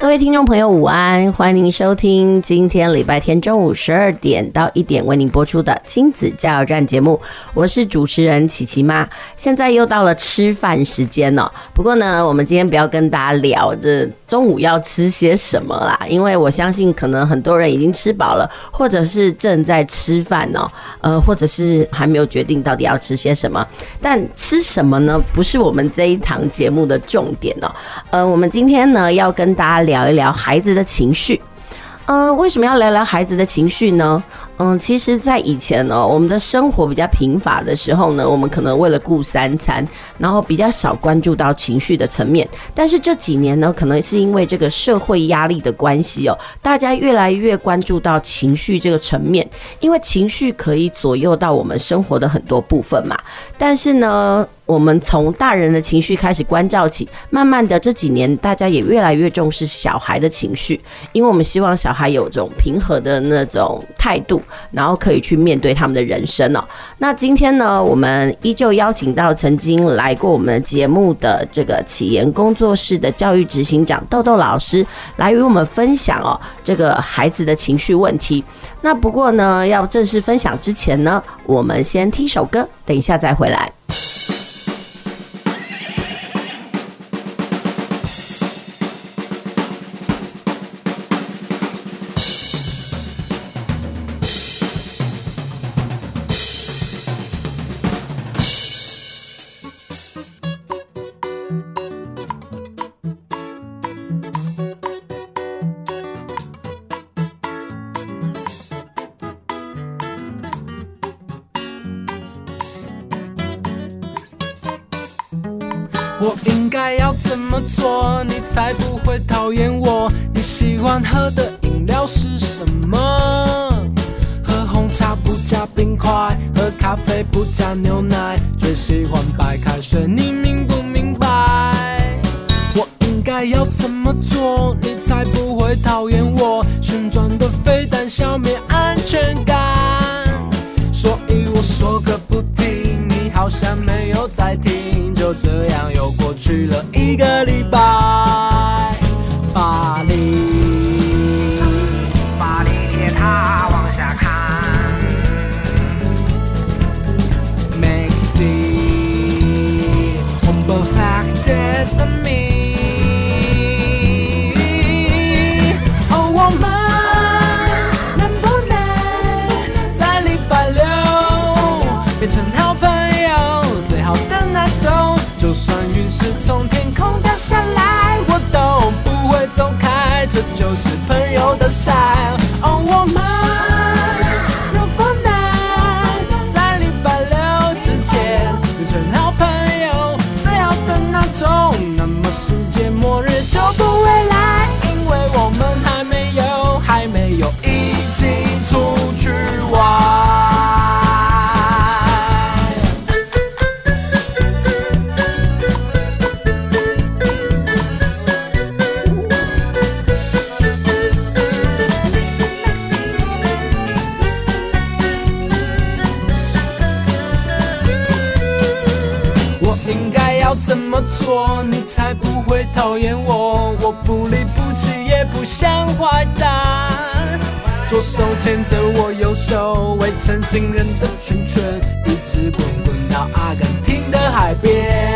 各位听众朋友，午安！欢迎您收听今天礼拜天中午十二点到一点为您播出的亲子加油站节目，我是主持人琪琪妈。现在又到了吃饭时间了，不过呢，我们今天不要跟大家聊这中午要吃些什么啦，因为我相信可能很多人已经吃饱了，或者是正在吃饭哦，呃，或者是还没有决定到底要吃些什么。但吃什么呢？不是我们这一堂节目的重点哦。呃，我们今天呢要跟大家聊。一聊孩子的情绪，嗯，为什么要聊聊孩子的情绪呢？嗯，其实，在以前呢，我们的生活比较贫乏的时候呢，我们可能为了顾三餐，然后比较少关注到情绪的层面。但是这几年呢，可能是因为这个社会压力的关系哦，大家越来越关注到情绪这个层面，因为情绪可以左右到我们生活的很多部分嘛。但是呢，我们从大人的情绪开始关照起，慢慢的这几年，大家也越来越重视小孩的情绪，因为我们希望小孩有种平和的那种态度，然后可以去面对他们的人生哦。那今天呢，我们依旧邀请到曾经来过我们节目的这个启言工作室的教育执行长豆豆老师，来与我们分享哦这个孩子的情绪问题。那不过呢，要正式分享之前呢，我们先听首歌，等一下再回来。朋友的 style。牵着我右手围成行人的圈圈，一直滚滚到阿根廷的海边。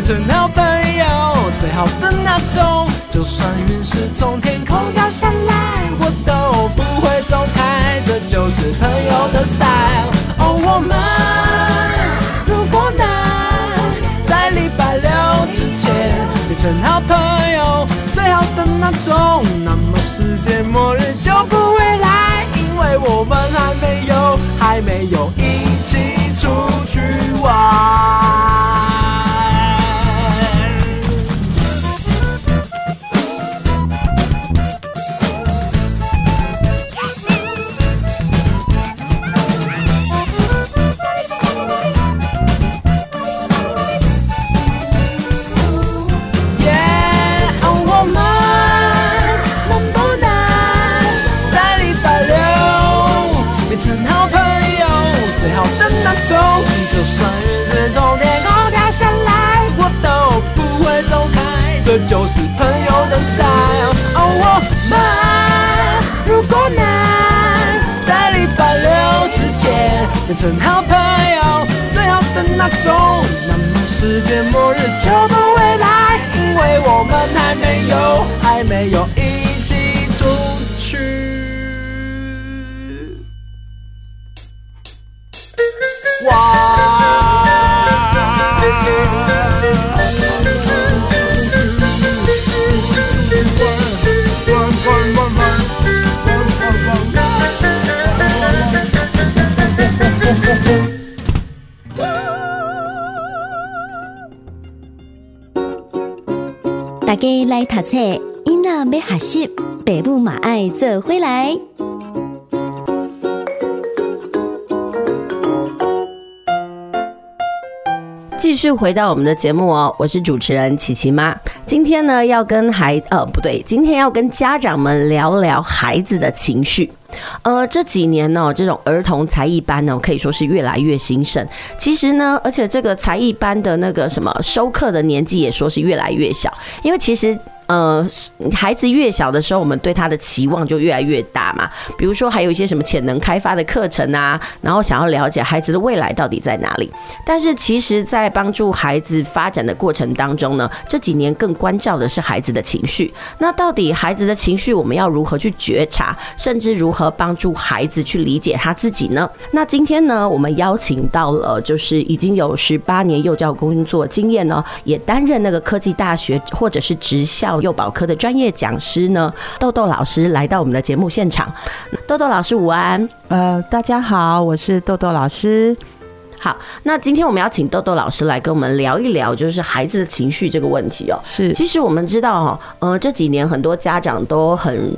变成好朋友最好的那种就算陨石从天空掉下来我都不会走开这就是朋友的 style 哦我们如果能在礼拜六之前变成好朋友最好的那种那么世界末日就不会来因为我们还没有还没有一起出去玩。style。哦，我们如果能在礼拜六之前变成好朋友，最好的那种，那么世界末日就不会来，因为我们还没有，还没有大家来读册，囡仔要学习，爸母嘛爱做回来。继续回到我们的节目哦，我是主持人琪琪妈。今天呢，要跟孩呃不对，今天要跟家长们聊聊孩子的情绪。呃，这几年呢，这种儿童才艺班呢，可以说是越来越兴盛。其实呢，而且这个才艺班的那个什么收课的年纪也说是越来越小，因为其实。呃，孩子越小的时候，我们对他的期望就越来越大嘛。比如说，还有一些什么潜能开发的课程啊，然后想要了解孩子的未来到底在哪里。但是，其实，在帮助孩子发展的过程当中呢，这几年更关照的是孩子的情绪。那到底孩子的情绪，我们要如何去觉察，甚至如何帮助孩子去理解他自己呢？那今天呢，我们邀请到了，就是已经有十八年幼教工作经验呢，也担任那个科技大学或者是职校。幼保科的专业讲师呢，豆豆老师来到我们的节目现场。豆豆老师午安，呃，大家好，我是豆豆老师。好，那今天我们要请豆豆老师来跟我们聊一聊，就是孩子的情绪这个问题哦。是，其实我们知道哈，呃，这几年很多家长都很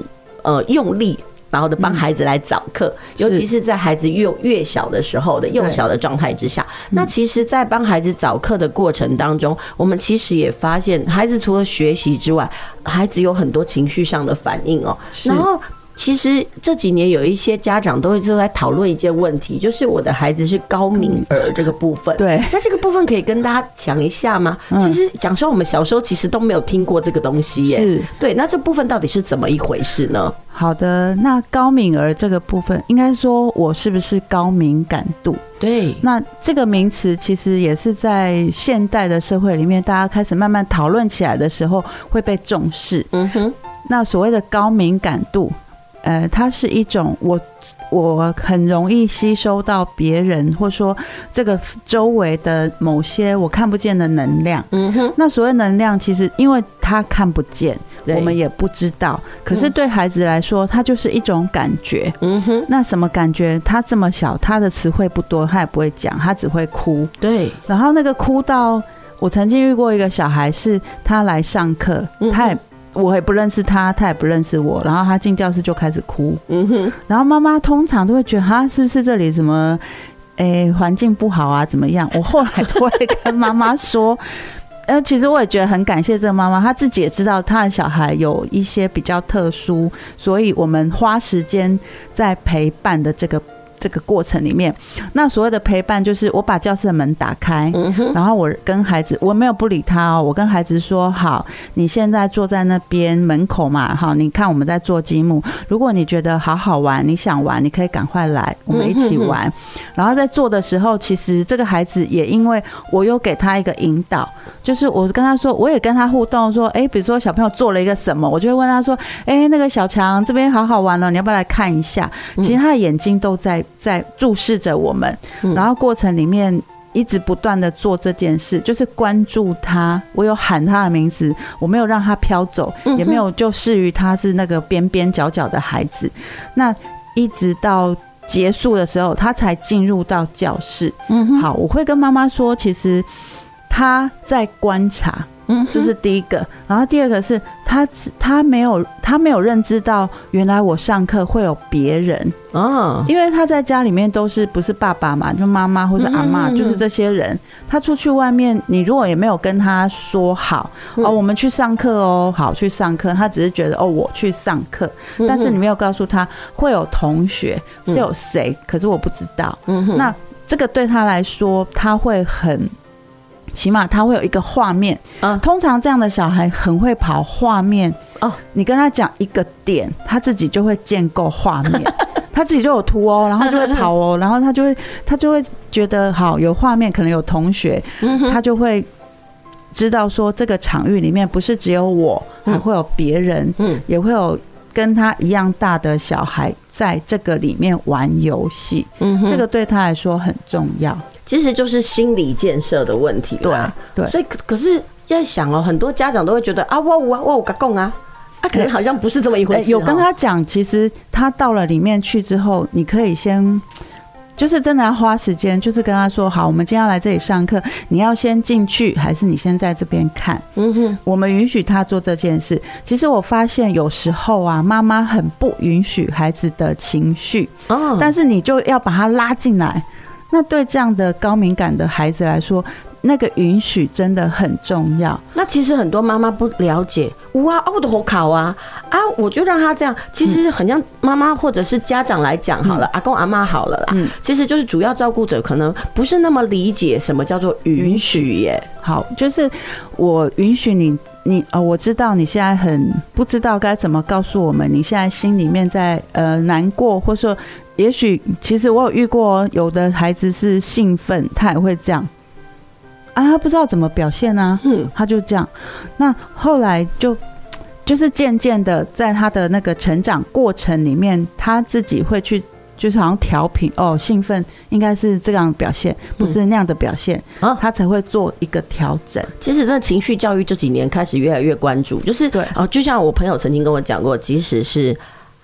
呃用力。然后的帮孩子来早课，嗯、尤其是在孩子越越小的时候的幼小的状态之下。那其实，在帮孩子早课的过程当中，我们其实也发现，孩子除了学习之外，孩子有很多情绪上的反应哦。然后。其实这几年有一些家长都会就在讨论一件问题，就是我的孩子是高敏儿这个部分。对，那这个部分可以跟大家讲一下吗？其实讲说我们小时候其实都没有听过这个东西耶。是，对，那这部分到底是怎么一回事呢？好的，那高敏儿这个部分，应该说我是不是高敏感度？对，那这个名词其实也是在现代的社会里面，大家开始慢慢讨论起来的时候会被重视。嗯哼，那所谓的高敏感度。呃，它是一种我我很容易吸收到别人，或说这个周围的某些我看不见的能量。嗯哼，那所谓能量，其实因为他看不见，我们也不知道。可是对孩子来说，它就是一种感觉。嗯哼，那什么感觉？他这么小，他的词汇不多，他也不会讲，他只会哭。对，然后那个哭到我曾经遇过一个小孩，是他来上课，他也。我也不认识他，他也不认识我，然后他进教室就开始哭。嗯哼，然后妈妈通常都会觉得，哈，是不是这里什么，诶，环境不好啊？怎么样？我后来都会跟妈妈说，呃，其实我也觉得很感谢这个妈妈，她自己也知道她的小孩有一些比较特殊，所以我们花时间在陪伴的这个。这个过程里面，那所谓的陪伴就是我把教室的门打开，然后我跟孩子，我没有不理他哦，我跟孩子说：好，你现在坐在那边门口嘛，好，你看我们在做积木，如果你觉得好好玩，你想玩，你可以赶快来，我们一起玩。然后在做的时候，其实这个孩子也因为我有给他一个引导。就是我跟他说，我也跟他互动，说，哎，比如说小朋友做了一个什么，我就会问他说，哎，那个小强这边好好玩了，你要不要来看一下？其实他的眼睛都在在注视着我们，然后过程里面，一直不断的做这件事，就是关注他。我有喊他的名字，我没有让他飘走，也没有就视于他是那个边边角角的孩子。那一直到结束的时候，他才进入到教室。嗯，好，我会跟妈妈说，其实他在观察。嗯，这是第一个，然后第二个是他他没有他没有认知到原来我上课会有别人。哦，因为他在家里面都是不是爸爸嘛，就妈妈或是阿妈，就是这些人。他出去外面，你如果也没有跟他说好哦，我们去上课哦，好去上课，他只是觉得哦，我去上课，但是你没有告诉他会有同学是有谁，可是我不知道。嗯，那这个对他来说，他会很。起码他会有一个画面，嗯，通常这样的小孩很会跑画面。哦。你跟他讲一个点，他自己就会建构画面，他自己就有图哦，然后就会跑哦，然后他就会他就会觉得好有画面，可能有同学，他就会知道说这个场域里面不是只有我，还会有别人，嗯，也会有跟他一样大的小孩在这个里面玩游戏，嗯，这个对他来说很重要。其实就是心理建设的问题，对对，所以可可是在想哦，很多家长都会觉得啊，我我我我敢讲啊，啊，可能好像不是这么一回事。有跟他讲，其实他到了里面去之后，你可以先，就是真的要花时间，就是跟他说，好，我们今天要来这里上课，你要先进去，还是你先在这边看？嗯哼，我们允许他做这件事。其实我发现有时候啊，妈妈很不允许孩子的情绪，哦，但是你就要把他拉进来。那对这样的高敏感的孩子来说，那个允许真的很重要。那其实很多妈妈不了解，哇，啊，我的好考啊，啊，我就让他这样。其实很像妈妈或者是家长来讲好了，嗯、阿公阿妈好了啦，嗯，其实就是主要照顾者可能不是那么理解什么叫做允许耶。好，就是我允许你，你呃，我知道你现在很不知道该怎么告诉我们，你现在心里面在呃难过，或者说。也许其实我有遇过，有的孩子是兴奋，他也会这样啊，他不知道怎么表现呢、啊，嗯，他就这样。那后来就 就是渐渐的，在他的那个成长过程里面，他自己会去，就是好像调频哦，兴奋应该是这样表现，不是那样的表现，啊，他才会做一个调整。其实这情绪教育这几年开始越来越关注，就是对哦，就像我朋友曾经跟我讲过，即使是。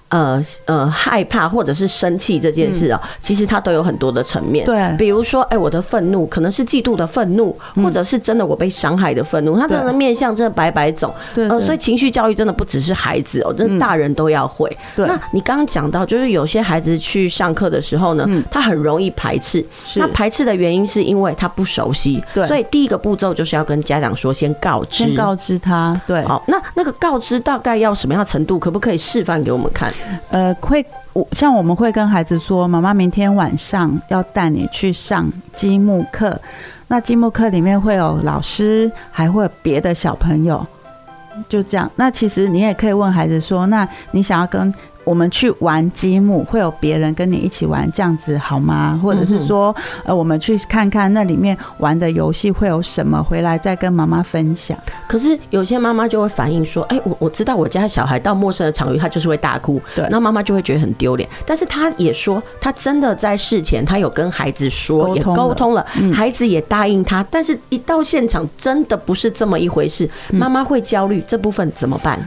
呃呃，害怕或者是生气这件事啊，嗯、其实它都有很多的层面。对，比如说，哎、欸，我的愤怒可能是嫉妒的愤怒，嗯、或者是真的我被伤害的愤怒，它真的面向真的百百种。对，呃，所以情绪教育真的不只是孩子哦，真的大人都要会。对、嗯，那你刚刚讲到，就是有些孩子去上课的时候呢，嗯、他很容易排斥。是。那排斥的原因是因为他不熟悉。对。所以第一个步骤就是要跟家长说，先告知，先告知他。对。好，那那个告知大概要什么样的程度？可不可以示范给我们看？呃，会像我们会跟孩子说，妈妈明天晚上要带你去上积木课。那积木课里面会有老师，还会有别的小朋友，就这样。那其实你也可以问孩子说，那你想要跟我们去玩积木，会有别人跟你一起玩，这样子好吗？或者是说，呃，我们去看看那里面玩的游戏会有什么，回来再跟妈妈分享。可是有些妈妈就会反映说，哎，我我知道我家小孩到陌生的场域，他就是会大哭，对，那妈妈就会觉得很丢脸。但是他也说，他真的在事前他有跟孩子说，也沟通了，孩子也答应他，但是一到现场真的不是这么一回事，妈妈会焦虑，这部分怎么办？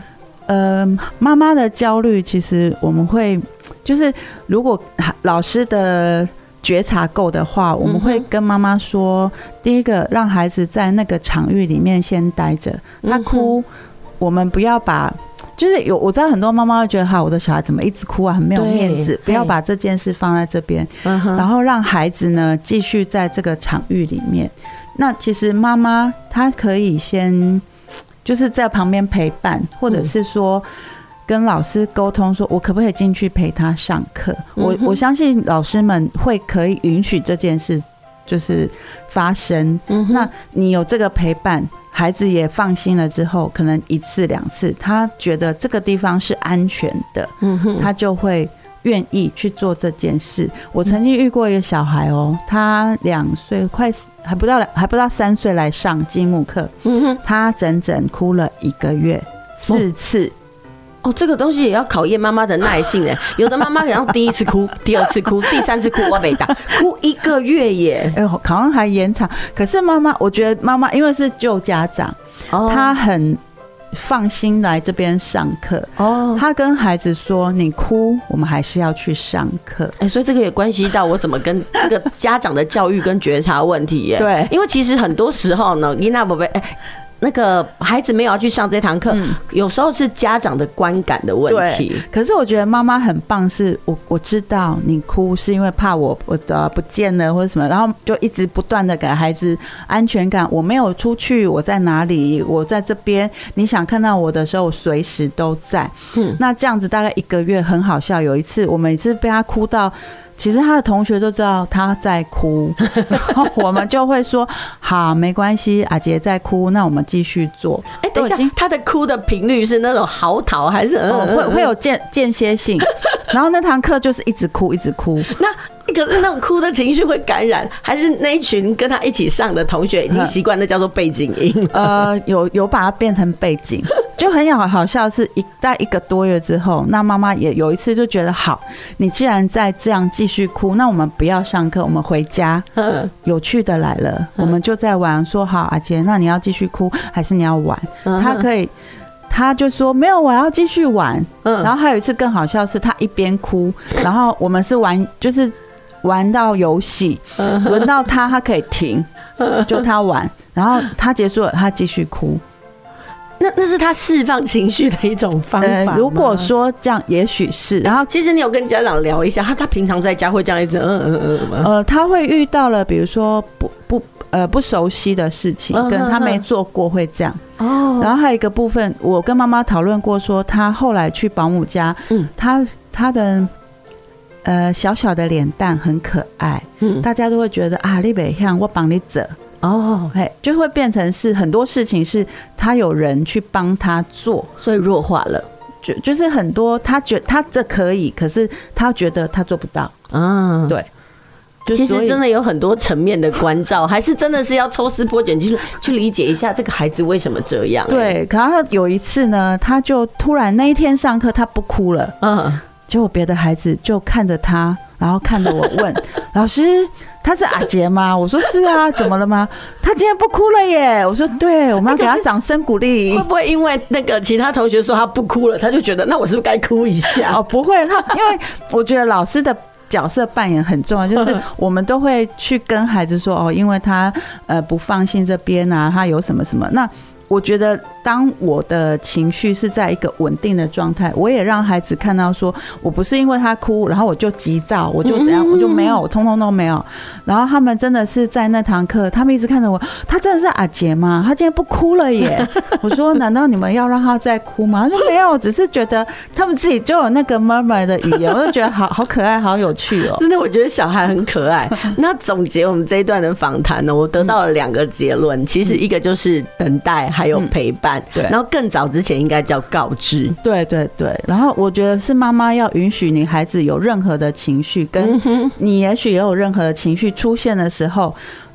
呃，妈妈的焦虑，其实我们会就是，如果老师的觉察够的话，我们会跟妈妈说，第一个让孩子在那个场域里面先待着，他哭，我们不要把，就是有我知道很多妈妈会觉得哈，我的小孩怎么一直哭啊，很没有面子，不要把这件事放在这边，然后让孩子呢继续在这个场域里面。那其实妈妈她可以先。就是在旁边陪伴，或者是说跟老师沟通，说我可不可以进去陪他上课？我我相信老师们会可以允许这件事就是发生。那你有这个陪伴，孩子也放心了之后，可能一次两次，他觉得这个地方是安全的，他就会。愿意去做这件事。我曾经遇过一个小孩哦，他两岁快还不到两还不到三岁来上积木课，他整整哭了一个月四次，哦，这个东西也要考验妈妈的耐性哎。有的妈妈可能第一次哭，第二次哭，第三次哭，我没打，哭一个月耶。哎呦，好像还延长。可是妈妈，我觉得妈妈因为是旧家长，哦，她很放心来这边上课。哦，他跟孩子说：“你哭，我们还是要去上课。”哎，所以这个也关系到我怎么跟 这个家长的教育跟觉察问题耶。对，因为其实很多时候呢，伊娜宝贝，哎。那个孩子没有要去上这堂课，嗯、有时候是家长的观感的问题。可是我觉得妈妈很棒，是我我知道你哭是因为怕我我的不见了或者什么，然后就一直不断的给孩子安全感。我没有出去，我在哪里？我在这边。你想看到我的时候，我随时都在。嗯，那这样子大概一个月很好笑。有一次，我每次被他哭到。其实他的同学都知道他在哭，然后我们就会说：“好，没关系，阿杰在哭，那我们继续做。”哎，等一下，他的哭的频率是那种嚎啕，还是会会有间间歇性？然后那堂课就是一直哭，一直哭。那 可是那种哭的情绪会感染，还是那一群跟他一起上的同学已经习惯那叫做背景音？呃，有有把它变成背景。就很好好笑，是一在一个多月之后，那妈妈也有一次就觉得好，你既然在这样继续哭，那我们不要上课，我们回家。有趣的来了，我们就在玩。说好，阿杰，那你要继续哭还是你要玩？他可以，他就说没有，我要继续玩。嗯然后还有一次更好笑是，他一边哭，然后我们是玩，就是玩到游戏，轮到他，他可以停，就他玩，然后他结束了，他继续哭。那那是他释放情绪的一种方法，呃。如果说这样，也许是。然后，其实你有跟家长聊一下，他他平常在家会这样一直嗯嗯嗯嗯。呃，他会遇到了，比如说不不呃不熟悉的事情，跟他没做过会这样。哦。然后还有一个部分，我跟妈妈讨论过，说他后来去保姆家，嗯，他他的呃小小的脸蛋很可爱，嗯，大家都会觉得啊，你北向我帮你折。哦，嘿，就会变成是很多事情是他有人去帮他做，所以弱化了。就就是很多他觉他这可以，可是他觉得他做不到。嗯，对。其实真的有很多层面的关照，还是真的是要抽丝剥茧去去理解一下这个孩子为什么这样。对，可他有一次呢，他就突然那一天上课他不哭了，嗯，结果别的孩子就看着他，然后看着我问 老师。他是阿杰吗？我说是啊，怎么了吗？他今天不哭了耶！我说对，我们要给他掌声鼓励。会不会因为那个其他同学说他不哭了，他就觉得那我是不是该哭一下？哦，不会，他因为我觉得老师的角色扮演很重要，就是我们都会去跟孩子说哦，因为他呃不放心这边啊，他有什么什么那。我觉得，当我的情绪是在一个稳定的状态，我也让孩子看到，说我不是因为他哭，然后我就急躁，我就怎样，我就没有，通通都没有。然后他们真的是在那堂课，他们一直看着我，他真的是阿杰吗？他今天不哭了耶！我说，难道你们要让他再哭吗？他说没有，只是觉得他们自己就有那个 murmur 的语言，我就觉得好好可爱，好有趣哦。真的，我觉得小孩很可爱。那总结我们这一段的访谈呢，我得到了两个结论，其实一个就是等待。还有陪伴，对，然后更早之前应该叫告知，对对对。然后我觉得是妈妈要允许你孩子有任何的情绪，跟你也许也有任何的情绪出现的时候，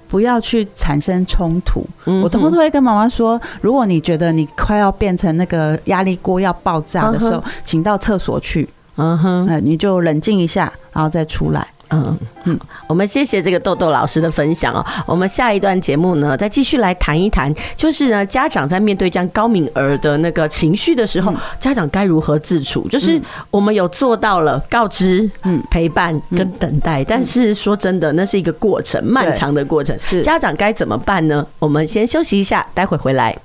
不要去产生冲突。我通常都会跟妈妈说，如果你觉得你快要变成那个压力锅要爆炸的时候，请到厕所去，嗯哼，你就冷静一下，然后再出来。嗯嗯，我们谢谢这个豆豆老师的分享哦。我们下一段节目呢，再继续来谈一谈，就是呢，家长在面对这样高敏儿的那个情绪的时候，家长该如何自处？就是我们有做到了告知、嗯，陪伴跟等待，但是说真的，那是一个过程，漫长的过程。是家长该怎么办呢？我们先休息一下，待会回来。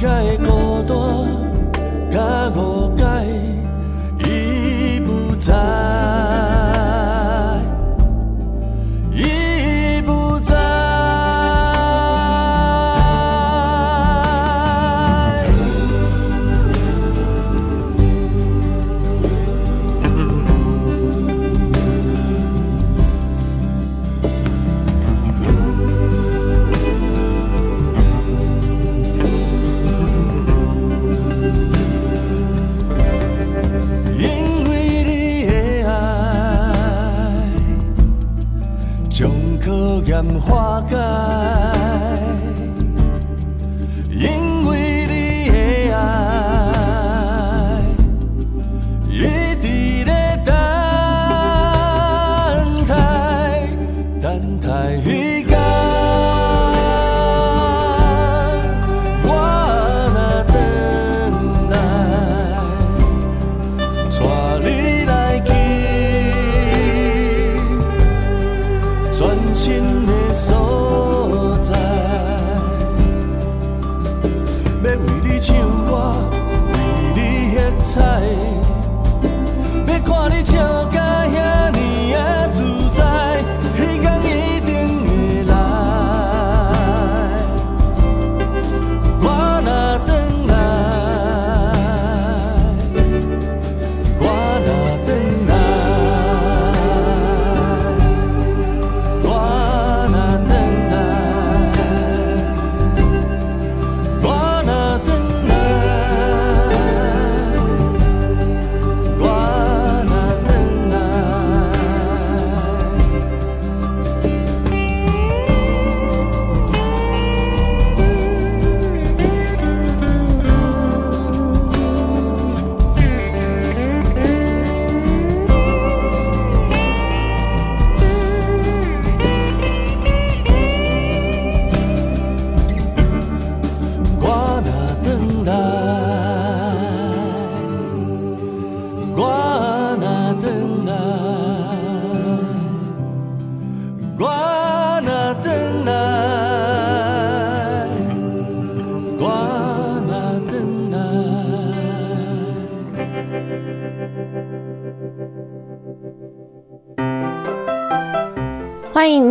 遐个孤单甲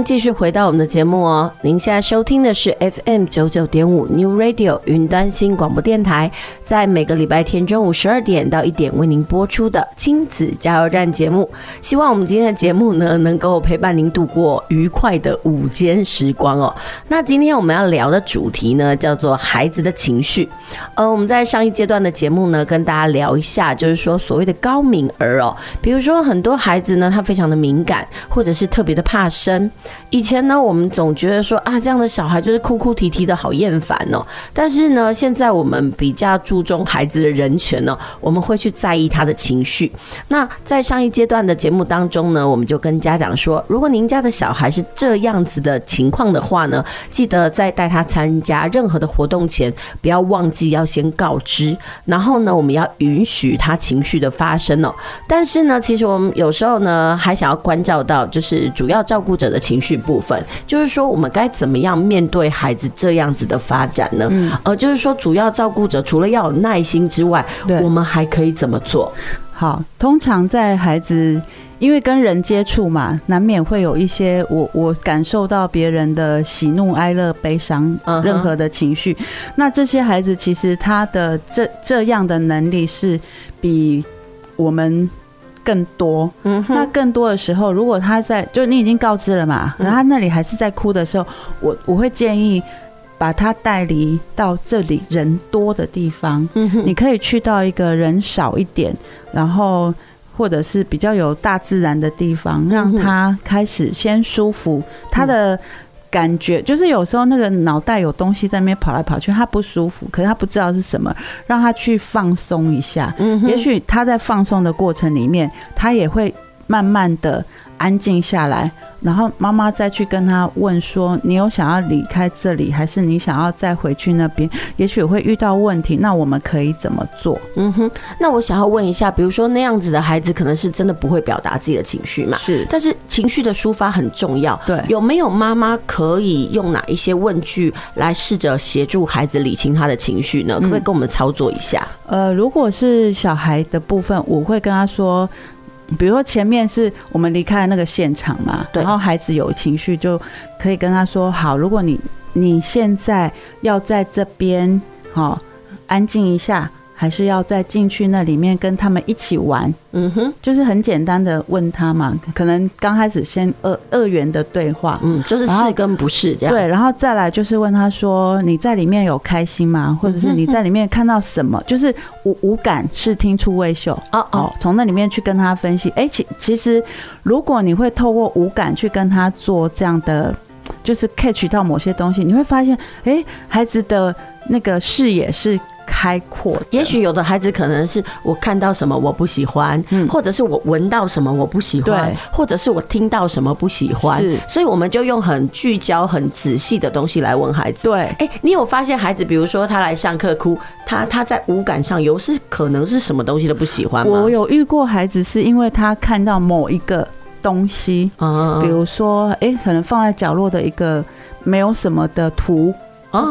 继续回到我们的节目哦。您现在收听的是 FM 九九点五 New Radio 云端新广播电台，在每个礼拜天中午十二点到一点为您播出的亲子加油站节目。希望我们今天的节目呢，能够陪伴您度过愉快的午间时光哦。那今天我们要聊的主题呢，叫做孩子的情绪。呃，我们在上一阶段的节目呢，跟大家聊一下，就是说所谓的高敏儿哦，比如说很多孩子呢，他非常的敏感，或者是特别的怕生。以前呢，我们总觉得说啊，这样的小孩就是哭哭啼啼的好厌烦哦。但是呢，现在我们比较注重孩子的人权呢，我们会去在意他的情绪。那在上一阶段的节目当中呢，我们就跟家长说，如果您家的小孩是这样子的情况的话呢，记得在带他参加任何的活动前，不要忘记要先告知。然后呢，我们要允许他情绪的发生哦。但是呢，其实我们有时候呢，还想要关照到，就是主要照顾者的情绪部分，就是说我们该怎么样面对孩子这样子的发展呢？嗯，呃，就是说主要照顾者除了要有耐心之外，我们还可以怎么做？好，通常在孩子因为跟人接触嘛，难免会有一些我我感受到别人的喜怒哀乐悲伤，任何的情绪。Uh-huh. 那这些孩子其实他的这这样的能力是比。我们更多。嗯，那更多的时候，如果他在就你已经告知了嘛，然后他那里还是在哭的时候，我我会建议把他带离到这里人多的地方。嗯，你可以去到一个人少一点，然后或者是比较有大自然的地方，让他开始先舒服他的。感觉就是有时候那个脑袋有东西在那边跑来跑去，他不舒服，可是他不知道是什么，让他去放松一下。嗯，也许他在放松的过程里面，他也会慢慢的安静下来。然后妈妈再去跟他问说：“你有想要离开这里，还是你想要再回去那边？也许会遇到问题，那我们可以怎么做？”嗯哼，那我想要问一下，比如说那样子的孩子，可能是真的不会表达自己的情绪嘛？是，但是情绪的抒发很重要。对，有没有妈妈可以用哪一些问句来试着协助孩子理清他的情绪呢？可不可以跟我们操作一下？嗯、呃，如果是小孩的部分，我会跟他说。比如说前面是我们离开那个现场嘛，然后孩子有情绪，就可以跟他说：好，如果你你现在要在这边，好，安静一下。还是要再进去那里面跟他们一起玩，嗯哼，就是很简单的问他嘛，可能刚开始先二二元的对话，嗯，就是是跟不是这样，对，然后再来就是问他说，你在里面有开心吗？或者是你在里面看到什么？就是五五感视听触味嗅，哦哦，从那里面去跟他分析。哎，其其实如果你会透过五感去跟他做这样的，就是 catch 到某些东西，你会发现，哎，孩子的那个视野是。开阔，也许有的孩子可能是我看到什么我不喜欢，嗯，或者是我闻到什么我不喜欢，对，或者是我听到什么不喜欢，是，所以我们就用很聚焦、很仔细的东西来问孩子。对，哎，你有发现孩子，比如说他来上课哭，他他在五感上有是可能是什么东西都不喜欢吗？我有遇过孩子是因为他看到某一个东西，比如说，哎，可能放在角落的一个没有什么的图，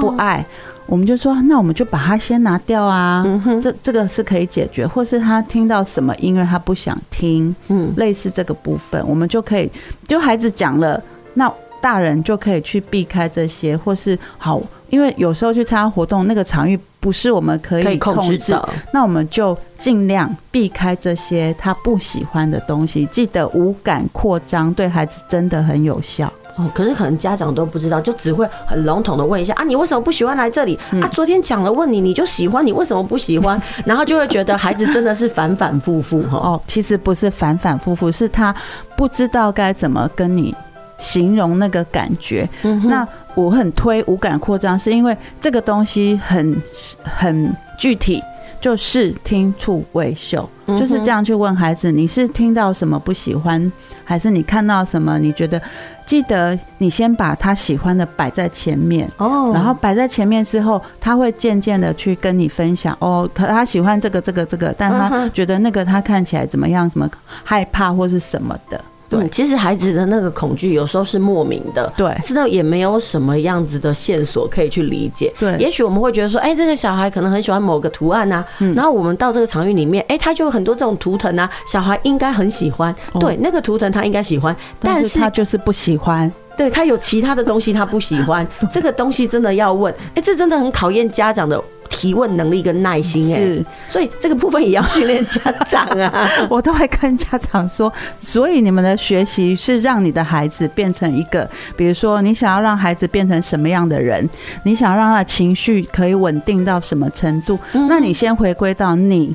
不爱。我们就说，那我们就把它先拿掉啊，这这个是可以解决，或是他听到什么音乐他不想听，嗯，类似这个部分，我们就可以，就孩子讲了，那大人就可以去避开这些，或是好，因为有时候去参加活动，那个场域不是我们可以控制的，那我们就尽量避开这些他不喜欢的东西，记得五感扩张对孩子真的很有效。哦，可是可能家长都不知道，就只会很笼统的问一下啊，你为什么不喜欢来这里啊？昨天讲了问你，你就喜欢，你为什么不喜欢？然后就会觉得孩子真的是反反复复哈。哦，其实不是反反复复，是他不知道该怎么跟你形容那个感觉。那我很推五感扩张，是因为这个东西很很具体。就视听触味嗅，就是这样去问孩子：你是听到什么不喜欢，还是你看到什么？你觉得？记得你先把他喜欢的摆在前面哦，然后摆在前面之后，他会渐渐的去跟你分享哦，他他喜欢这个这个这个，但他觉得那个他看起来怎么样？怎么害怕或是什么的？对，其实孩子的那个恐惧有时候是莫名的，对，知道也没有什么样子的线索可以去理解。对，也许我们会觉得说，哎，这个小孩可能很喜欢某个图案啊，然后我们到这个场域里面，哎，他就有很多这种图腾啊，小孩应该很喜欢，对，那个图腾他应该喜欢，但是他就是不喜欢，对，他有其他的东西他不喜欢，这个东西真的要问，哎，这真的很考验家长的。提问能力跟耐心，哎，是，所以这个部分也要训练家长啊。我都会跟家长说，所以你们的学习是让你的孩子变成一个，比如说你想要让孩子变成什么样的人，你想要让他的情绪可以稳定到什么程度，那你先回归到你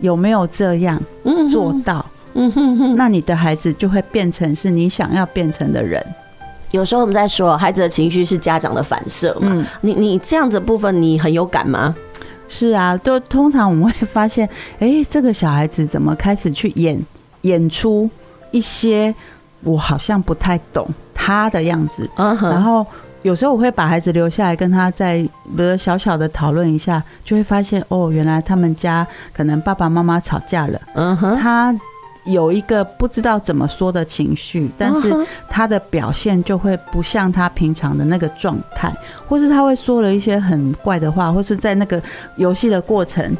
有没有这样做到，嗯哼哼，那你的孩子就会变成是你想要变成的人。有时候我们在说，孩子的情绪是家长的反射嘛。嗯，你你这样子的部分，你很有感吗？是啊，就通常我们会发现，哎、欸，这个小孩子怎么开始去演演出一些我好像不太懂他的样子。然后有时候我会把孩子留下来，跟他在比如小小的讨论一下，就会发现哦，原来他们家可能爸爸妈妈吵架了。嗯哼。他。有一个不知道怎么说的情绪，但是他的表现就会不像他平常的那个状态，或是他会说了一些很怪的话，或是在那个游戏的过程，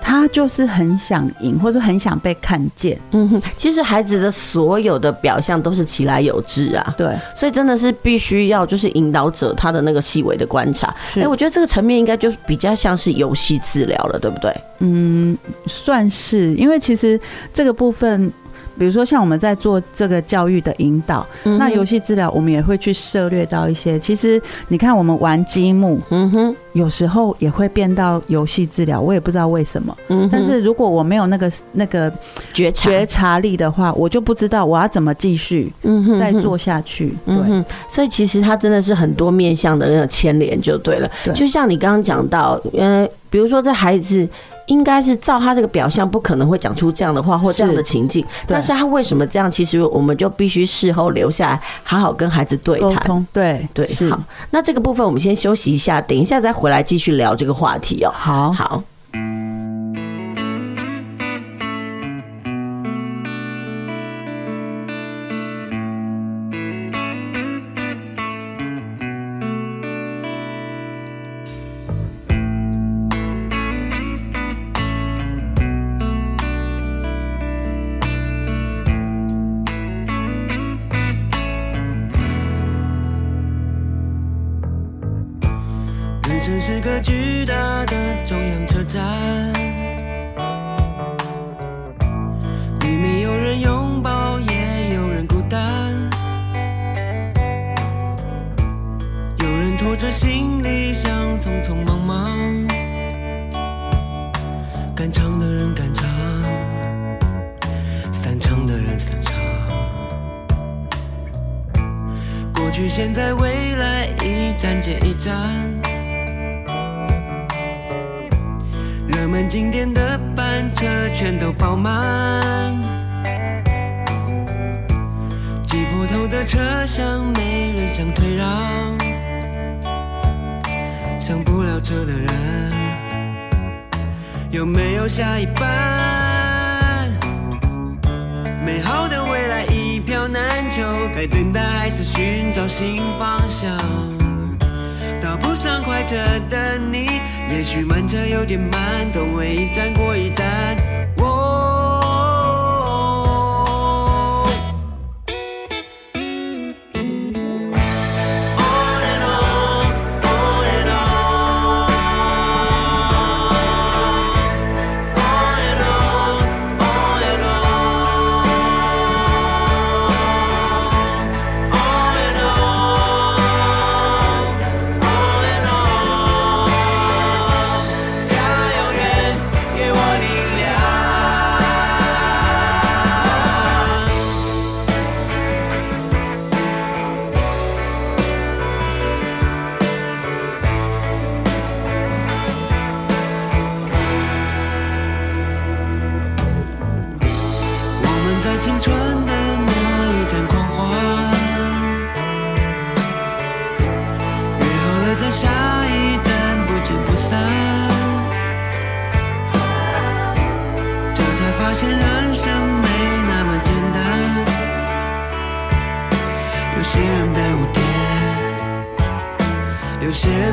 他就是很想赢，或者很想被看见。嗯哼，其实孩子的所有的表象都是其来有致啊。对，所以真的是必须要就是引导者他的那个细微的观察。哎、欸，我觉得这个层面应该就比较像是游戏治疗了，对不对？嗯，算是，因为其实这个部分。比如说，像我们在做这个教育的引导，嗯、那游戏治疗我们也会去涉略到一些。其实你看，我们玩积木，嗯哼，有时候也会变到游戏治疗，我也不知道为什么。嗯，但是如果我没有那个那个觉察觉察力的话，我就不知道我要怎么继续再做下去。对，所以其实它真的是很多面向的那个牵连就对了。对，就像你刚刚讲到，呃，比如说这孩子。应该是照他这个表象，不可能会讲出这样的话或这样的情境。但是他为什么这样？其实我们就必须事后留下来，好好跟孩子对谈。对对，好。那这个部分我们先休息一下，等一下再回来继续聊这个话题哦。好好。未来，一站接一站。热门景点的班车全都爆满，挤破头的车厢没人想退让，上不了车的人有没有下一班？美好的未来难求，该等待还是寻找新方向？搭不上快车的你，也许慢车有点慢，总会一站过一站。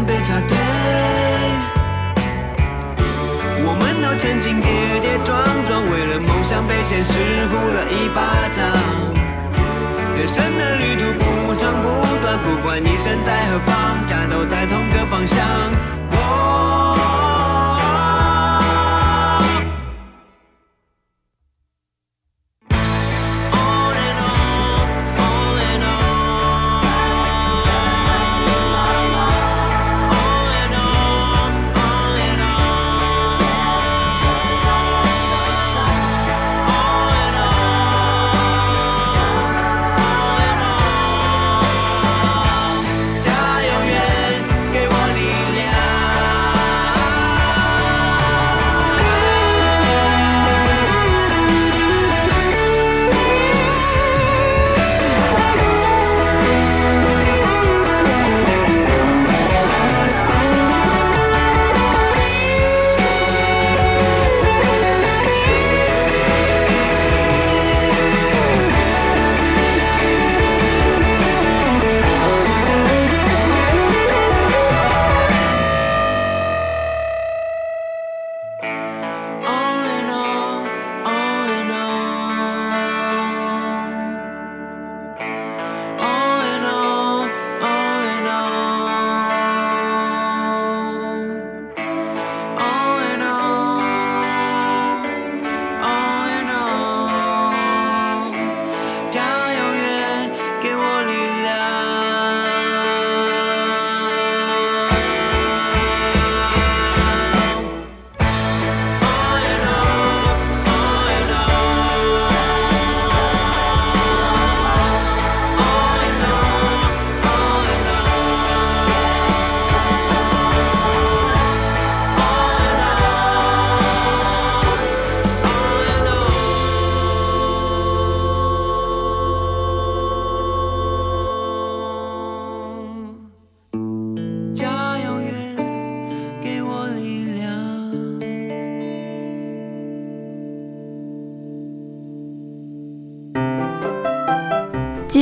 被插队，我们都曾经跌跌撞撞，为了梦想被现实呼了一巴掌。人生的旅途不长不短，不管你身在何方，家都在同个方向。我。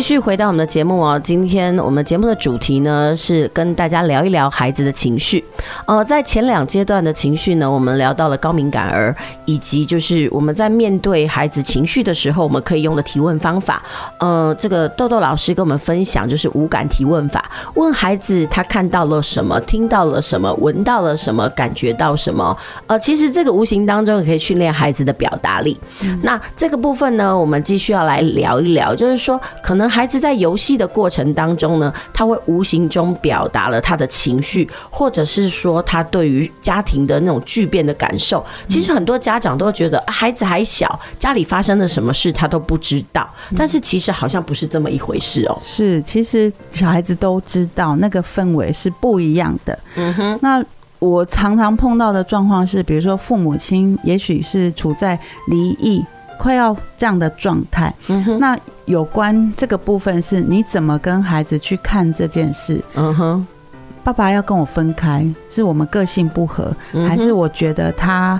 续回到我们的节目哦，今天我们节目的主题呢是跟大家聊一聊孩子的情绪。呃，在前两阶段的情绪呢，我们聊到了高敏感儿，以及就是我们在面对孩子情绪的时候，我们可以用的提问方法。呃，这个豆豆老师跟我们分享就是无感提问法，问孩子他看到了什么，听到了什么，闻到了什么，感觉到什么。呃，其实这个无形当中也可以训练孩子的表达力。嗯、那这个部分呢，我们继续要来聊一聊，就是说可能。孩子在游戏的过程当中呢，他会无形中表达了他的情绪，或者是说他对于家庭的那种巨变的感受。其实很多家长都觉得啊孩子还小，家里发生了什么事他都不知道。但是其实好像不是这么一回事哦。是，其实小孩子都知道那个氛围是不一样的。嗯哼。那我常常碰到的状况是，比如说父母亲也许是处在离异。快要这样的状态，那有关这个部分是你怎么跟孩子去看这件事？嗯哼，爸爸要跟我分开，是我们个性不合，还是我觉得他，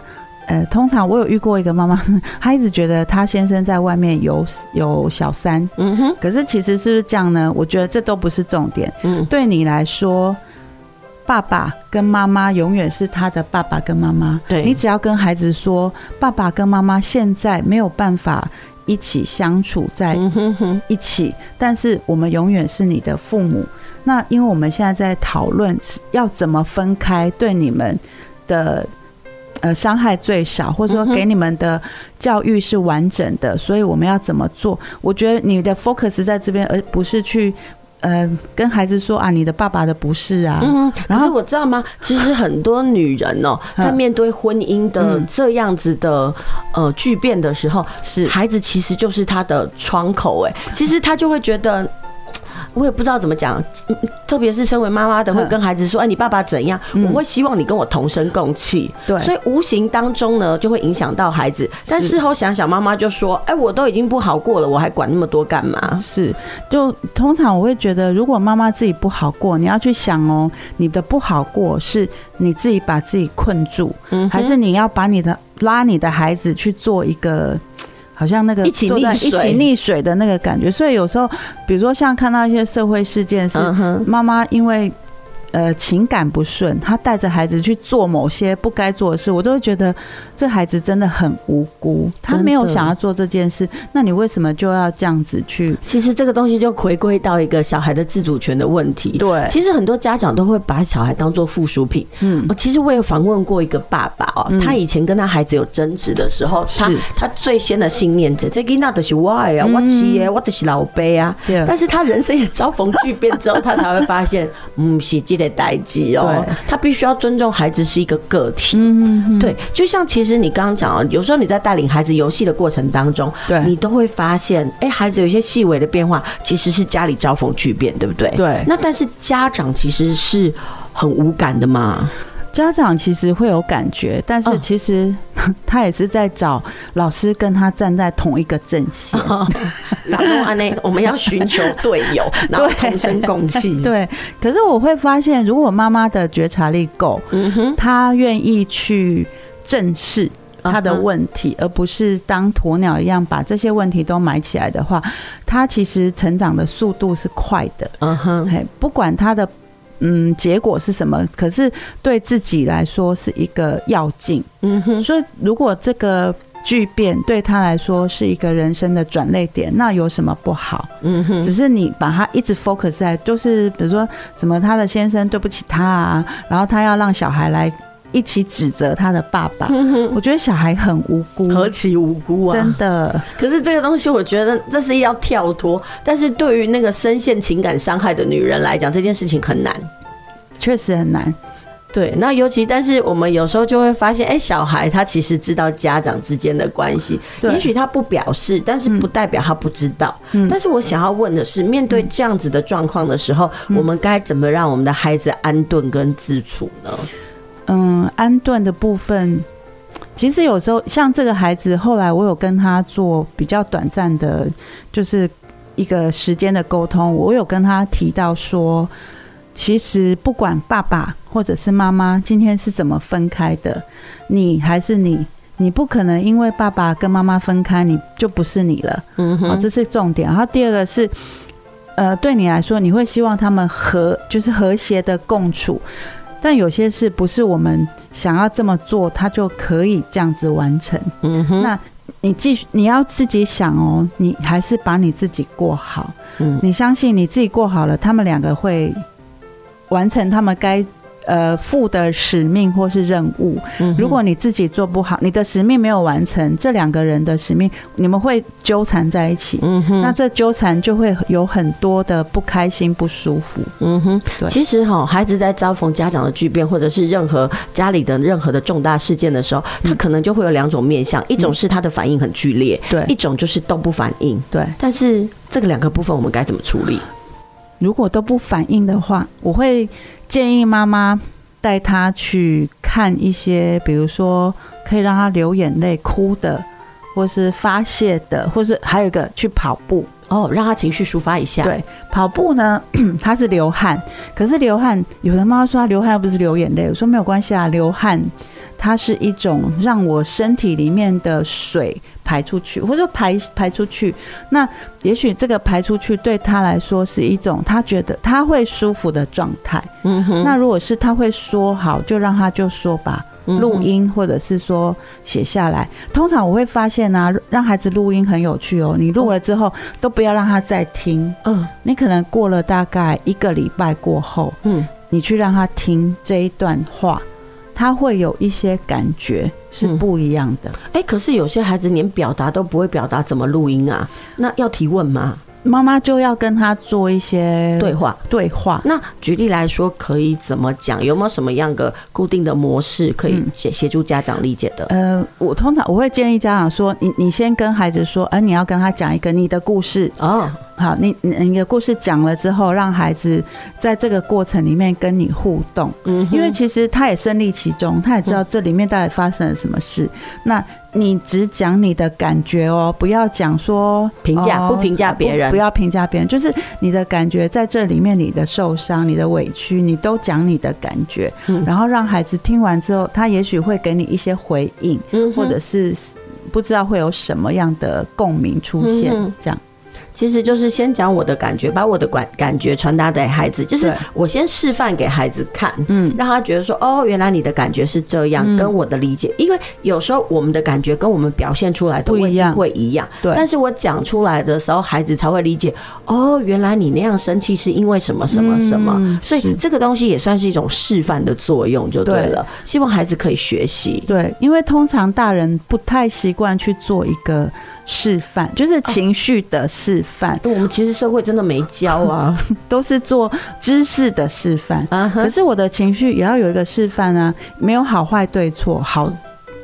呃，通常我有遇过一个妈妈，她一直觉得她先生在外面有有小三，嗯哼，可是其实是不是这样呢？我觉得这都不是重点，嗯，对你来说。爸爸跟妈妈永远是他的爸爸跟妈妈。对，你只要跟孩子说，爸爸跟妈妈现在没有办法一起相处在一起，但是我们永远是你的父母。那因为我们现在在讨论要怎么分开，对你们的呃伤害最少，或者说给你们的教育是完整的，所以我们要怎么做？我觉得你的 focus 在这边，而不是去。呃，跟孩子说啊，你的爸爸的不是啊。嗯，可是我知道吗？其实很多女人哦，在面对婚姻的这样子的呃巨变的时候，是孩子其实就是他的窗口。哎，其实他就会觉得。我也不知道怎么讲，特别是身为妈妈的，会跟孩子说：“哎，你爸爸怎样？”我会希望你跟我同声共气。对，所以无形当中呢，就会影响到孩子。但事后想想，妈妈就说：“哎，我都已经不好过了，我还管那么多干嘛？”是，就通常我会觉得，如果妈妈自己不好过，你要去想哦，你的不好过是你自己把自己困住，还是你要把你的拉你的孩子去做一个？好像那个一起溺水，一起溺水的那个感觉，所以有时候，比如说像看到一些社会事件，是妈妈因为。呃，情感不顺，他带着孩子去做某些不该做的事，我都会觉得这孩子真的很无辜，他没有想要做这件事，那你为什么就要这样子去？其实这个东西就回归到一个小孩的自主权的问题。对，其实很多家长都会把小孩当做附属品。嗯，其实我有访问过一个爸爸哦，他以前跟他孩子有争执的时候，他他最先的信念者，这个那的是我呀，我妻耶，我的是老辈啊。对。但是他人生也遭逢巨变之后，他才会发现，嗯，是这个。代际哦，他必须要尊重孩子是一个个体。嗯，对，就像其实你刚刚讲啊，有时候你在带领孩子游戏的过程当中，对，你都会发现，哎，孩子有一些细微的变化，其实是家里遭逢巨变，对不对？对。那但是家长其实是很无感的嘛。家长其实会有感觉，但是其实 他也是在找老师跟他站在同一个阵线。然后啊，那我们要寻求队友，然后同声共气。对，可是我会发现，如果妈妈的觉察力够，嗯哼，她愿意去正视他的问题，而不是当鸵鸟一样把这些问题都埋起来的话，他其实成长的速度是快的。嗯哼，不管他的。嗯，结果是什么？可是对自己来说是一个要境。嗯哼，所以如果这个巨变对他来说是一个人生的转捩点，那有什么不好？嗯哼，只是你把他一直 focus 在，就是比如说怎么他的先生对不起他啊，然后他要让小孩来一起指责他的爸爸。我觉得小孩很无辜，何其无辜啊！真的。可是这个东西，我觉得这是要跳脱。但是对于那个深陷情感伤害的女人来讲，这件事情很难。确实很难，对。那尤其，但是我们有时候就会发现，哎，小孩他其实知道家长之间的关系，也许他不表示，但是不代表他不知道。嗯。但是我想要问的是，面对这样子的状况的时候，我们该怎么让我们的孩子安顿跟自处呢？嗯，安顿的部分，其实有时候像这个孩子，后来我有跟他做比较短暂的，就是一个时间的沟通，我有跟他提到说。其实不管爸爸或者是妈妈今天是怎么分开的，你还是你，你不可能因为爸爸跟妈妈分开，你就不是你了。嗯哼，这是重点。然后第二个是，呃，对你来说，你会希望他们和就是和谐的共处，但有些事不是我们想要这么做，他就可以这样子完成。嗯哼，那你继续你要自己想哦，你还是把你自己过好。嗯，你相信你自己过好了，他们两个会完成他们该。呃，负的使命或是任务，如果你自己做不好，你的使命没有完成，这两个人的使命，你们会纠缠在一起。嗯哼，那这纠缠就会有很多的不开心、不舒服。嗯哼，对。其实哈，孩子在遭逢家长的巨变，或者是任何家里的任何的重大事件的时候，他可能就会有两种面向，一种是他的反应很剧烈，对；一种就是都不反应，对。但是这个两个部分，我们该怎么处理？如果都不反应的话，我会建议妈妈带他去看一些，比如说可以让他流眼泪、哭的，或是发泄的，或是还有一个去跑步哦，让他情绪抒发一下。对，跑步呢，他是流汗，可是流汗，有的妈妈说他流汗又不是流眼泪，我说没有关系啊，流汗。它是一种让我身体里面的水排出去，或者排排出去。那也许这个排出去对他来说是一种他觉得他会舒服的状态。嗯哼。那如果是他会说好，就让他就说吧，录音或者是说写下来。通常我会发现呢、啊，让孩子录音很有趣哦。你录了之后都不要让他再听。嗯。你可能过了大概一个礼拜过后，嗯，你去让他听这一段话。他会有一些感觉是不一样的。哎、嗯欸，可是有些孩子连表达都不会表达，怎么录音啊？那要提问吗？妈妈就要跟他做一些对话。对话。那举例来说，可以怎么讲？有没有什么样的固定的模式可以协协助家长理解的？呃，我通常我会建议家长说：你你先跟孩子说，而你要跟他讲一个你的故事哦。好，你你的故事讲了之后，让孩子在这个过程里面跟你互动，嗯，因为其实他也身历其中，他也知道这里面到底发生了什么事。那你只讲你的感觉哦，不要讲说评价，不评价别人，不要评价别人，就是你的感觉在这里面，你的受伤、你的委屈，你都讲你的感觉，然后让孩子听完之后，他也许会给你一些回应，或者是不知道会有什么样的共鸣出现，这样。其实就是先讲我的感觉，把我的感感觉传达给孩子，就是我先示范给孩子看，嗯，让他觉得说，哦，原来你的感觉是这样，跟我的理解，因为有时候我们的感觉跟我们表现出来的不一样，会一样，对。但是我讲出来的时候，孩子才会理解，哦，原来你那样生气是因为什么什么什么，所以这个东西也算是一种示范的作用，就对了。希望孩子可以学习，对，因为通常大人不太习惯去做一个。示范就是情绪的示范，我们其实社会真的没教啊，都是做知识的示范。可是我的情绪也要有一个示范啊，没有好坏对错，好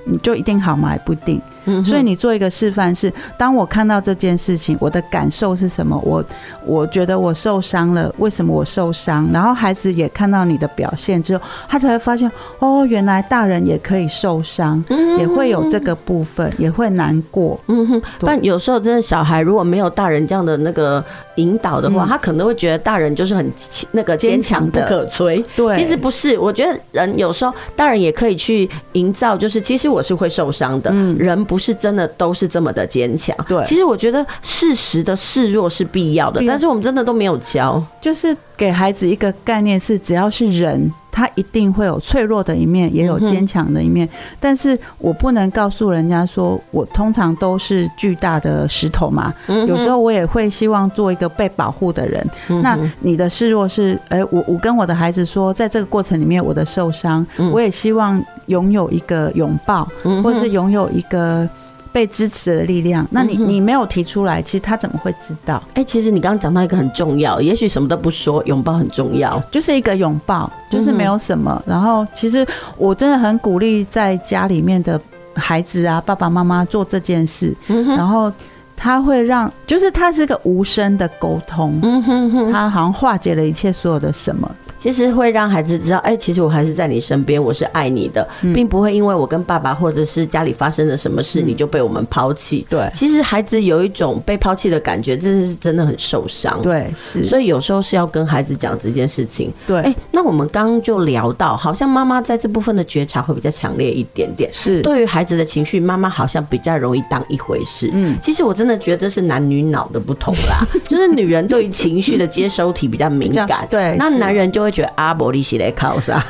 你就一定好吗？也不一定。所以你做一个示范是，当我看到这件事情，我的感受是什么？我我觉得我受伤了，为什么我受伤？然后孩子也看到你的表现之后，他才会发现，哦，原来大人也可以受伤，也会有这个部分，也会难过。嗯哼。但有时候真的小孩如果没有大人这样的那个引导的话，他可能会觉得大人就是很那个坚强不可摧。对，其实不是。我觉得人有时候大人也可以去营造，就是其实我是会受伤的。嗯，人不。不是真的都是这么的坚强。对，其实我觉得适时的示弱是必要的，但是我们真的都没有教，就是给孩子一个概念是，只要是人，他一定会有脆弱的一面，也有坚强的一面。但是我不能告诉人家说我通常都是巨大的石头嘛。有时候我也会希望做一个被保护的人。那你的示弱是，哎，我我跟我的孩子说，在这个过程里面，我的受伤，我也希望。拥有一个拥抱，或是拥有一个被支持的力量。那你你没有提出来，其实他怎么会知道？哎，其实你刚刚讲到一个很重要，也许什么都不说，拥抱很重要，就是一个拥抱，就是没有什么。然后，其实我真的很鼓励在家里面的孩子啊，爸爸妈妈做这件事。然后他会让，就是他是个无声的沟通。嗯哼哼，他好像化解了一切所有的什么。其实会让孩子知道，哎、欸，其实我还是在你身边，我是爱你的，嗯、并不会因为我跟爸爸或者是家里发生了什么事，嗯、你就被我们抛弃。对，其实孩子有一种被抛弃的感觉，这是真的很受伤。对，是。所以有时候是要跟孩子讲这件事情。对，哎、欸，那我们刚刚就聊到，好像妈妈在这部分的觉察会比较强烈一点点。是，对于孩子的情绪，妈妈好像比较容易当一回事。嗯，其实我真的觉得是男女脑的不同啦，就是女人对于情绪的接收体比较敏感，对，那男人就会觉得阿伯利。来考啥？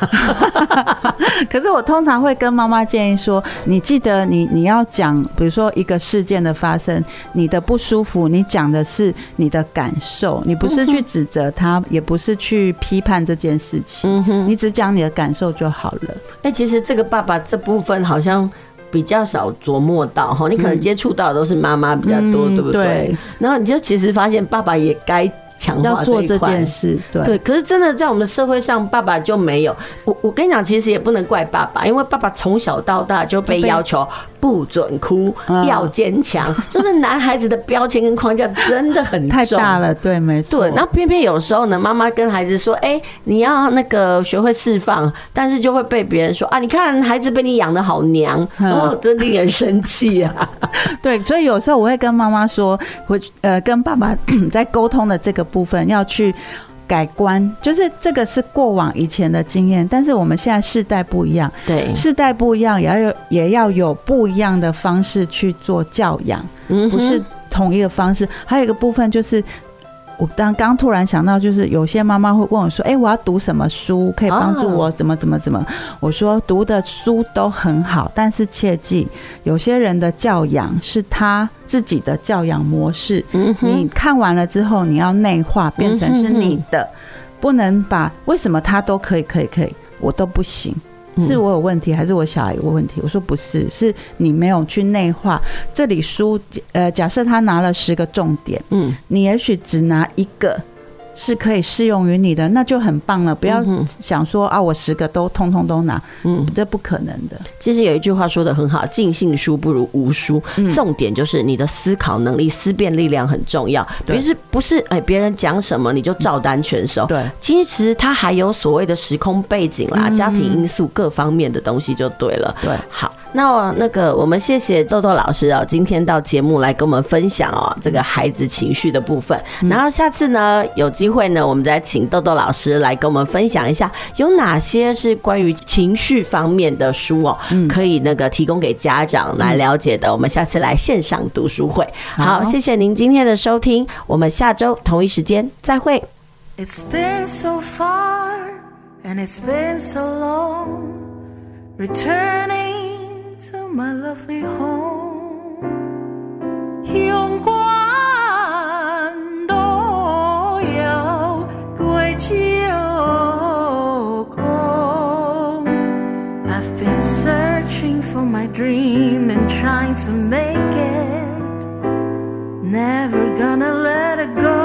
可是我通常会跟妈妈建议说：你记得你你要讲，比如说一个事件的发生，你的不舒服，你讲的是你的感受，你不是去指责他，也不是去批判这件事情。你只讲你的感受就好了。哎，其实这个爸爸这部分好像比较少琢磨到哈，你可能接触到的都是妈妈比较多，对不对？然后你就其实发现爸爸也该。强化这这件事，对对，可是真的在我们的社会上，爸爸就没有。我我跟你讲，其实也不能怪爸爸，因为爸爸从小到大就被要求不准哭，要坚强，就是男孩子的标签跟框架真的很重太大了。对，没错。对，然后偏偏有时候呢，妈妈跟孩子说：“哎，你要那个学会释放。”但是就会被别人说：“啊，你看孩子被你养的好娘，哦，真令人生气啊。”对，所以有时候我会跟妈妈说，我呃跟爸爸 在沟通的这个。部分要去改观，就是这个是过往以前的经验，但是我们现在世代不一样，对，世代不一样，也要有也要有不一样的方式去做教养，嗯，不是同一个方式。还有一个部分就是。我刚刚突然想到，就是有些妈妈会问我说：“哎，我要读什么书可以帮助我？怎么怎么怎么？”我说：“读的书都很好，但是切记，有些人的教养是他自己的教养模式。你看完了之后，你要内化，变成是你的，不能把为什么他都可以，可以，可以，我都不行。”是我有问题，还是我小孩有问题？我说不是，是你没有去内化。这里书，呃，假设他拿了十个重点，嗯，你也许只拿一个。是可以适用于你的，那就很棒了。不要想说啊，我十个都通通都拿，嗯，这不可能的。其实有一句话说的很好，尽信书不如无书。重点就是你的思考能力、思辨力量很重要。不是不是，哎，别人讲什么你就照单全收。对，其实它还有所谓的时空背景啦、家庭因素各方面的东西就对了。对，好。那那个，我们谢谢豆豆老师哦，今天到节目来跟我们分享哦，这个孩子情绪的部分。然后下次呢，有机会呢，我们再请豆豆老师来跟我们分享一下，有哪些是关于情绪方面的书哦，可以那个提供给家长来了解的。我们下次来线上读书会。好，谢谢您今天的收听，我们下周同一时间再会。It's been so far and it's been so long returning My lovely home，阳 trying to make it, never gonna let it go.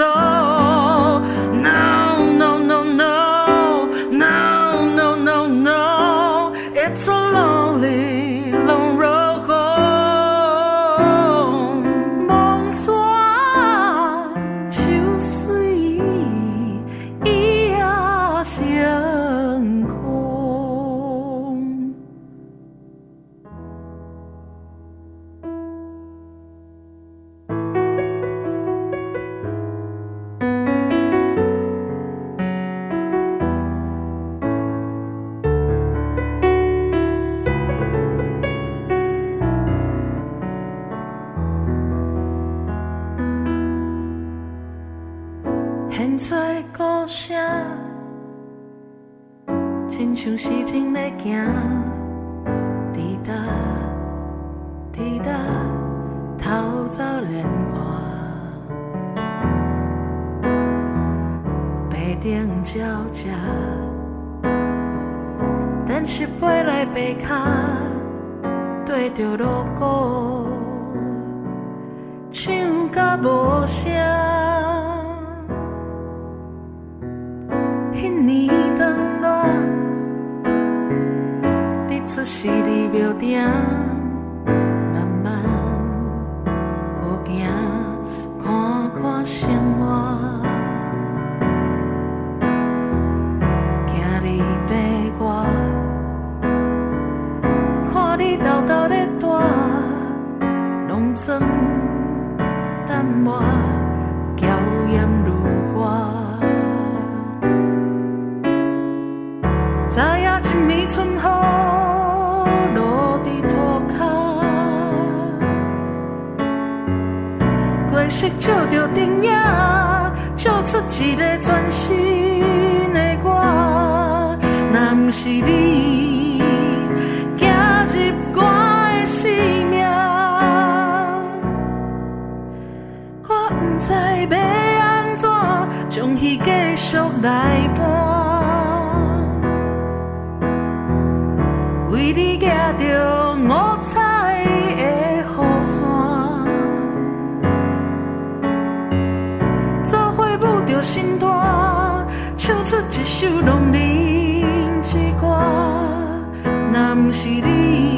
so 月色照着灯影，照出一个全新的我。若不是你走入我的。生命，我不知要安怎将伊继续来伴，出一首动人之歌。若不是你。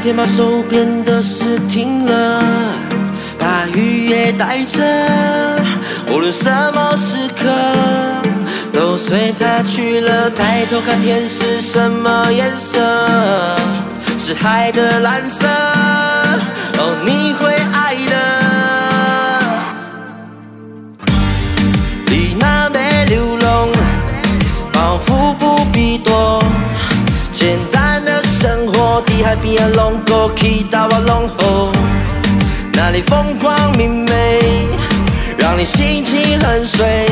天把手边的事停了，把雨也带着，无论什么时刻都随它去了。抬头看天是什么颜色？是海的蓝色。哦，你会爱的。你那没流浪，包袱不必多，简单，海边啊，拢过去，到我拢好，那里风光明媚，让你心情很碎。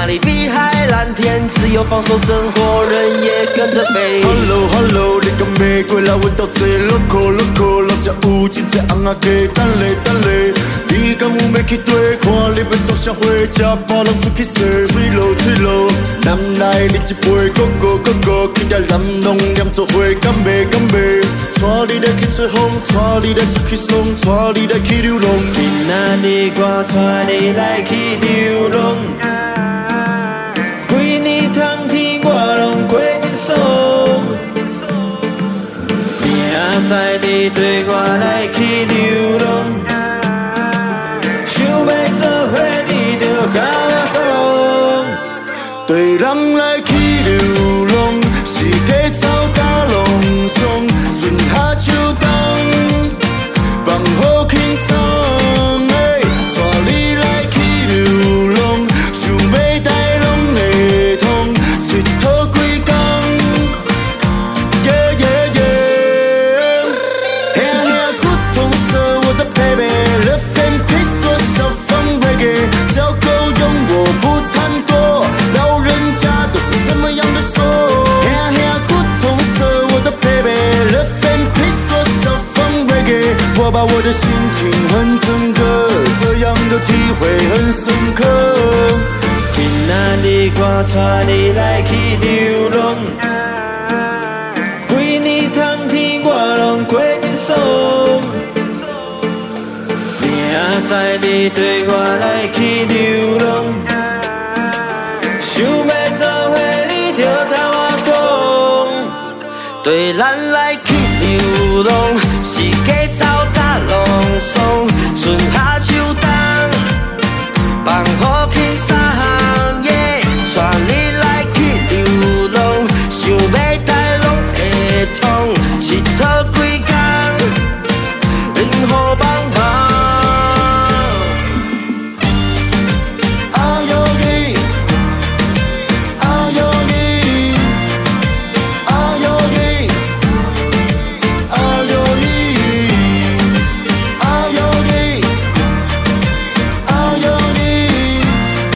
哪里碧海蓝天，自由放手生活，人也跟着飞。Hello Hello，你敢袂过来阮家坐？Loco Loco，老家有真济尪仔家，等咧等咧。你敢有要去跟？看你要做啥货，吃饱拢出去耍。吹落吹落，南来你一杯，Go Go Go Go，今日咱拢黏做伙，敢袂敢袂？带你来去吹风，带你来出去爽，带你来去流浪。今仔日我带你来去流浪。在地对我来去流浪，想要做伙你就甲我讲，对人来深刻，这样的体会很深刻。今仔日我带你来去流浪，几年冬天我拢过尽爽。明仔日跟我来去流浪，想要做伙你就甲我讲，对咱来去流浪。